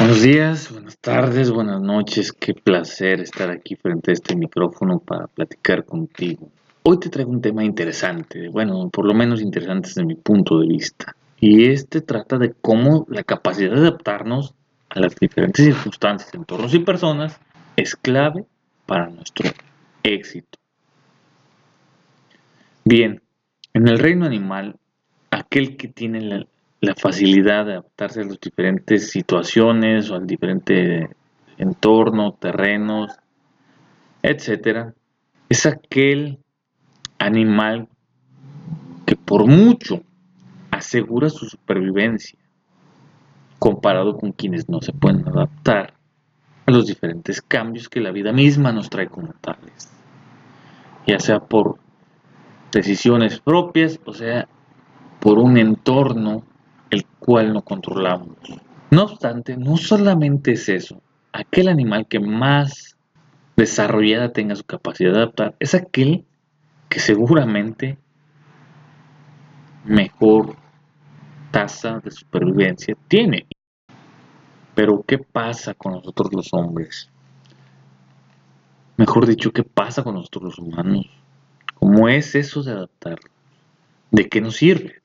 Buenos días, buenas tardes, buenas noches. Qué placer estar aquí frente a este micrófono para platicar contigo. Hoy te traigo un tema interesante, bueno, por lo menos interesante desde mi punto de vista. Y este trata de cómo la capacidad de adaptarnos a las diferentes circunstancias, entornos y personas es clave para nuestro éxito. Bien, en el reino animal, aquel que tiene la, la facilidad de adaptarse a las diferentes situaciones o al diferente entorno, terrenos, etcétera, es aquel animal que por mucho asegura su supervivencia comparado con quienes no se pueden adaptar a los diferentes cambios que la vida misma nos trae como tales, ya sea por decisiones propias o sea por un entorno el cual no controlamos. No obstante, no solamente es eso. Aquel animal que más desarrollada tenga su capacidad de adaptar es aquel que seguramente mejor tasa de supervivencia tiene. Pero ¿qué pasa con nosotros los hombres? Mejor dicho, ¿qué pasa con nosotros los humanos? ¿Cómo es eso de adaptar? ¿De qué nos sirve?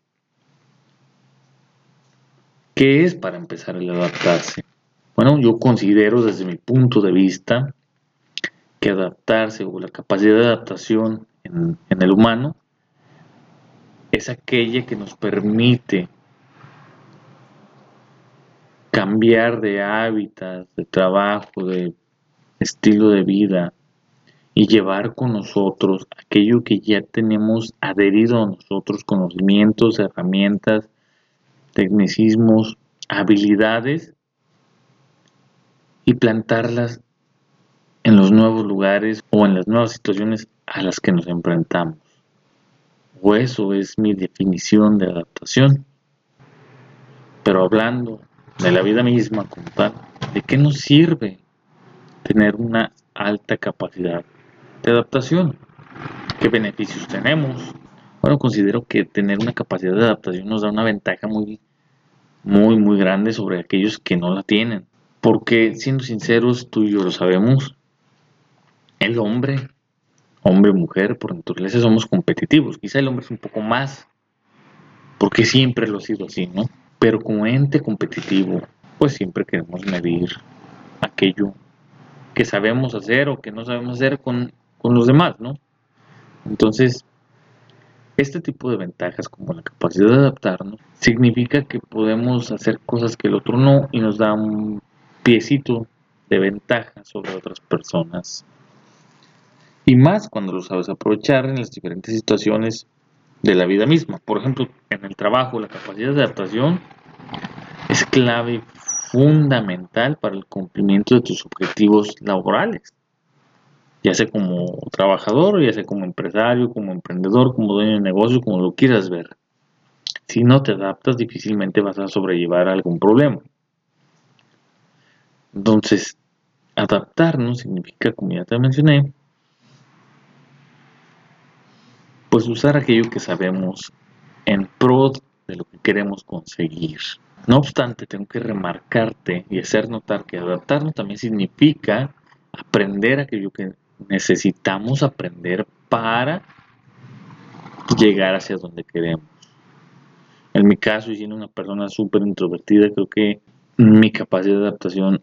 ¿Qué es para empezar a adaptarse? Bueno, yo considero desde mi punto de vista que adaptarse o la capacidad de adaptación en, en el humano es aquella que nos permite cambiar de hábitat, de trabajo, de estilo de vida y llevar con nosotros aquello que ya tenemos adherido a nosotros, conocimientos, herramientas, tecnicismos, habilidades y plantarlas en los nuevos lugares o en las nuevas situaciones a las que nos enfrentamos. O eso es mi definición de adaptación. Pero hablando de la vida misma como tal, ¿de qué nos sirve tener una alta capacidad de adaptación? ¿Qué beneficios tenemos? Bueno, considero que tener una capacidad de adaptación nos da una ventaja muy muy, muy grande sobre aquellos que no la tienen. Porque, siendo sinceros, tú y yo lo sabemos, el hombre, hombre mujer, por naturaleza somos competitivos. Quizá el hombre es un poco más, porque siempre lo ha sido así, ¿no? Pero como ente competitivo, pues siempre queremos medir aquello que sabemos hacer o que no sabemos hacer con, con los demás, ¿no? Entonces, este tipo de ventajas, como la capacidad de adaptarnos, significa que podemos hacer cosas que el otro no y nos da un piecito de ventaja sobre otras personas. Y más cuando lo sabes aprovechar en las diferentes situaciones de la vida misma. Por ejemplo, en el trabajo, la capacidad de adaptación es clave fundamental para el cumplimiento de tus objetivos laborales ya sea como trabajador, ya sea como empresario, como emprendedor, como dueño de negocio, como lo quieras ver. Si no te adaptas, difícilmente vas a sobrellevar algún problema. Entonces, adaptarnos significa, como ya te mencioné, pues usar aquello que sabemos en pro de lo que queremos conseguir. No obstante, tengo que remarcarte y hacer notar que adaptarnos también significa aprender aquello que necesitamos aprender para llegar hacia donde queremos. En mi caso, siendo una persona súper introvertida, creo que mi capacidad de adaptación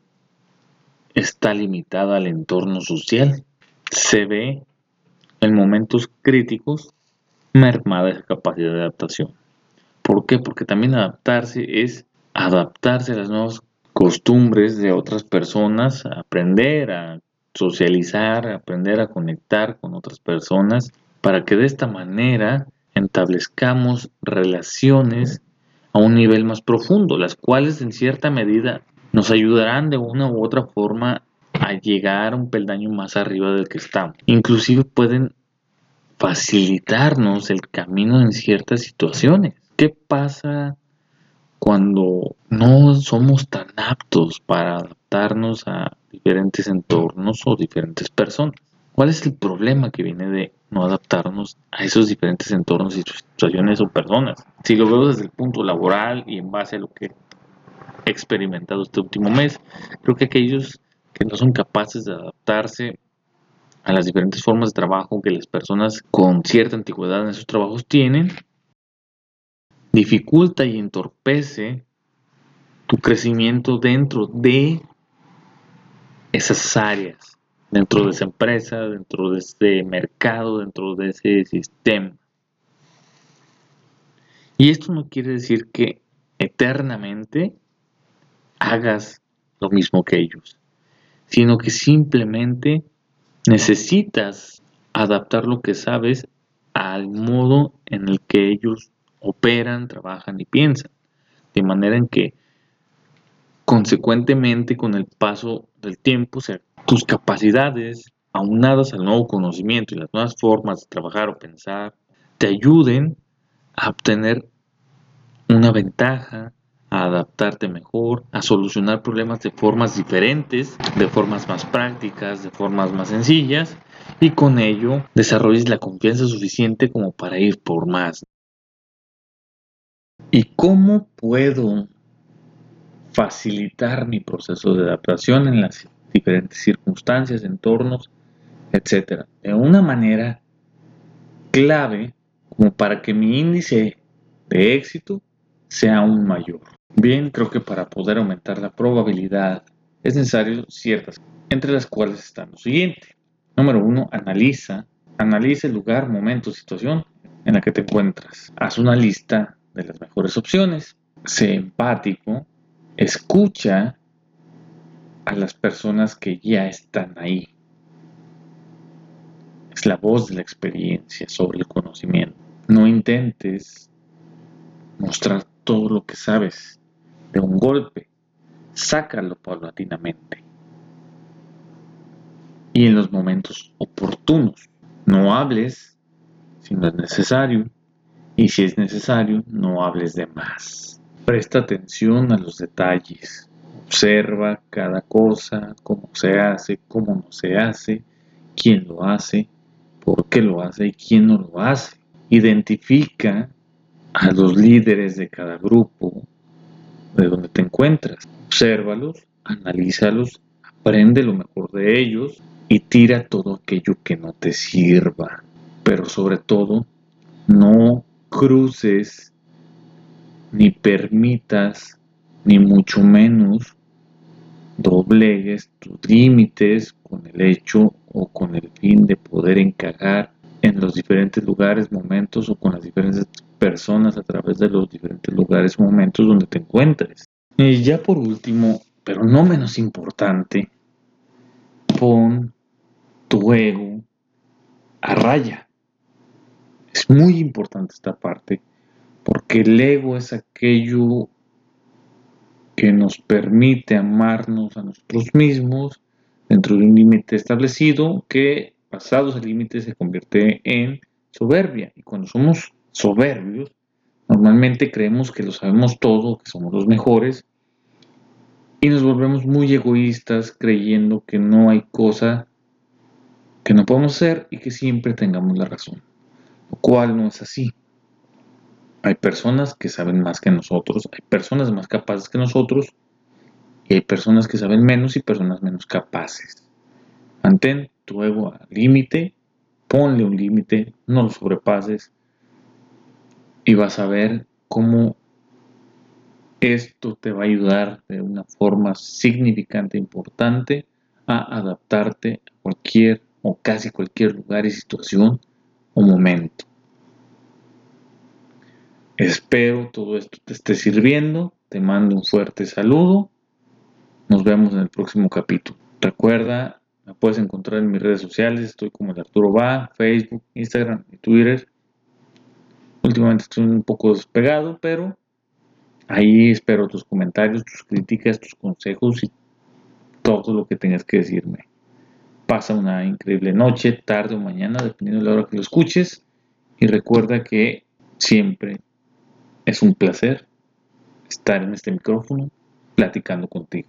está limitada al entorno social. Se ve en momentos críticos mermada esa capacidad de adaptación. ¿Por qué? Porque también adaptarse es adaptarse a las nuevas costumbres de otras personas, aprender a socializar, aprender a conectar con otras personas, para que de esta manera establezcamos relaciones a un nivel más profundo, las cuales en cierta medida nos ayudarán de una u otra forma a llegar a un peldaño más arriba del que estamos. Inclusive pueden facilitarnos el camino en ciertas situaciones. ¿Qué pasa cuando no somos tan aptos para adaptarnos a diferentes entornos o diferentes personas. ¿Cuál es el problema que viene de no adaptarnos a esos diferentes entornos y situaciones o personas? Si lo veo desde el punto laboral y en base a lo que experimentado este último mes. Creo que aquellos que no son capaces de adaptarse a las diferentes formas de trabajo que las personas con cierta antigüedad en esos trabajos tienen, dificulta y entorpece tu crecimiento dentro de esas áreas, dentro de esa empresa, dentro de ese mercado, dentro de ese sistema. Y esto no quiere decir que eternamente hagas lo mismo que ellos, sino que simplemente necesitas adaptar lo que sabes al modo en el que ellos operan, trabajan y piensan. De manera en que, consecuentemente, con el paso del tiempo, tus capacidades, aunadas al nuevo conocimiento y las nuevas formas de trabajar o pensar, te ayuden a obtener una ventaja, a adaptarte mejor, a solucionar problemas de formas diferentes, de formas más prácticas, de formas más sencillas, y con ello desarrolles la confianza suficiente como para ir por más. ¿Y cómo puedo facilitar mi proceso de adaptación en las diferentes circunstancias, entornos, etcétera? De una manera clave como para que mi índice de éxito sea aún mayor. Bien, creo que para poder aumentar la probabilidad es necesario ciertas, entre las cuales están lo siguiente. Número uno, analiza, analiza el lugar, momento, situación en la que te encuentras. Haz una lista de las mejores opciones. Sé empático, escucha a las personas que ya están ahí. Es la voz de la experiencia sobre el conocimiento. No intentes mostrar todo lo que sabes de un golpe. Sácalo paulatinamente. Y en los momentos oportunos. No hables si no es necesario y si es necesario, no hables de más. Presta atención a los detalles. Observa cada cosa, cómo se hace, cómo no se hace, quién lo hace, por qué lo hace y quién no lo hace. Identifica a los líderes de cada grupo de donde te encuentras. Obsérvalos, analízalos, aprende lo mejor de ellos y tira todo aquello que no te sirva. Pero sobre todo, no cruces, ni permitas, ni mucho menos doblegues tus límites con el hecho o con el fin de poder encajar en los diferentes lugares, momentos o con las diferentes personas a través de los diferentes lugares, momentos donde te encuentres. Y ya por último, pero no menos importante, pon tu ego a raya. Es muy importante esta parte porque el ego es aquello que nos permite amarnos a nosotros mismos dentro de un límite establecido que pasado ese límite se convierte en soberbia. Y cuando somos soberbios, normalmente creemos que lo sabemos todo, que somos los mejores y nos volvemos muy egoístas creyendo que no hay cosa que no podemos hacer y que siempre tengamos la razón lo cual no es así. Hay personas que saben más que nosotros, hay personas más capaces que nosotros, y hay personas que saben menos y personas menos capaces. Mantén tu ego al límite, ponle un límite, no lo sobrepases, y vas a ver cómo esto te va a ayudar de una forma significante, importante, a adaptarte a cualquier o casi cualquier lugar y situación un momento. Espero todo esto te esté sirviendo. Te mando un fuerte saludo. Nos vemos en el próximo capítulo. Recuerda, me puedes encontrar en mis redes sociales. Estoy como el Arturo Va, Facebook, Instagram y Twitter. Últimamente estoy un poco despegado, pero ahí espero tus comentarios, tus críticas, tus consejos y todo lo que tengas que decirme. Pasa una increíble noche, tarde o mañana, dependiendo de la hora que lo escuches. Y recuerda que siempre es un placer estar en este micrófono platicando contigo.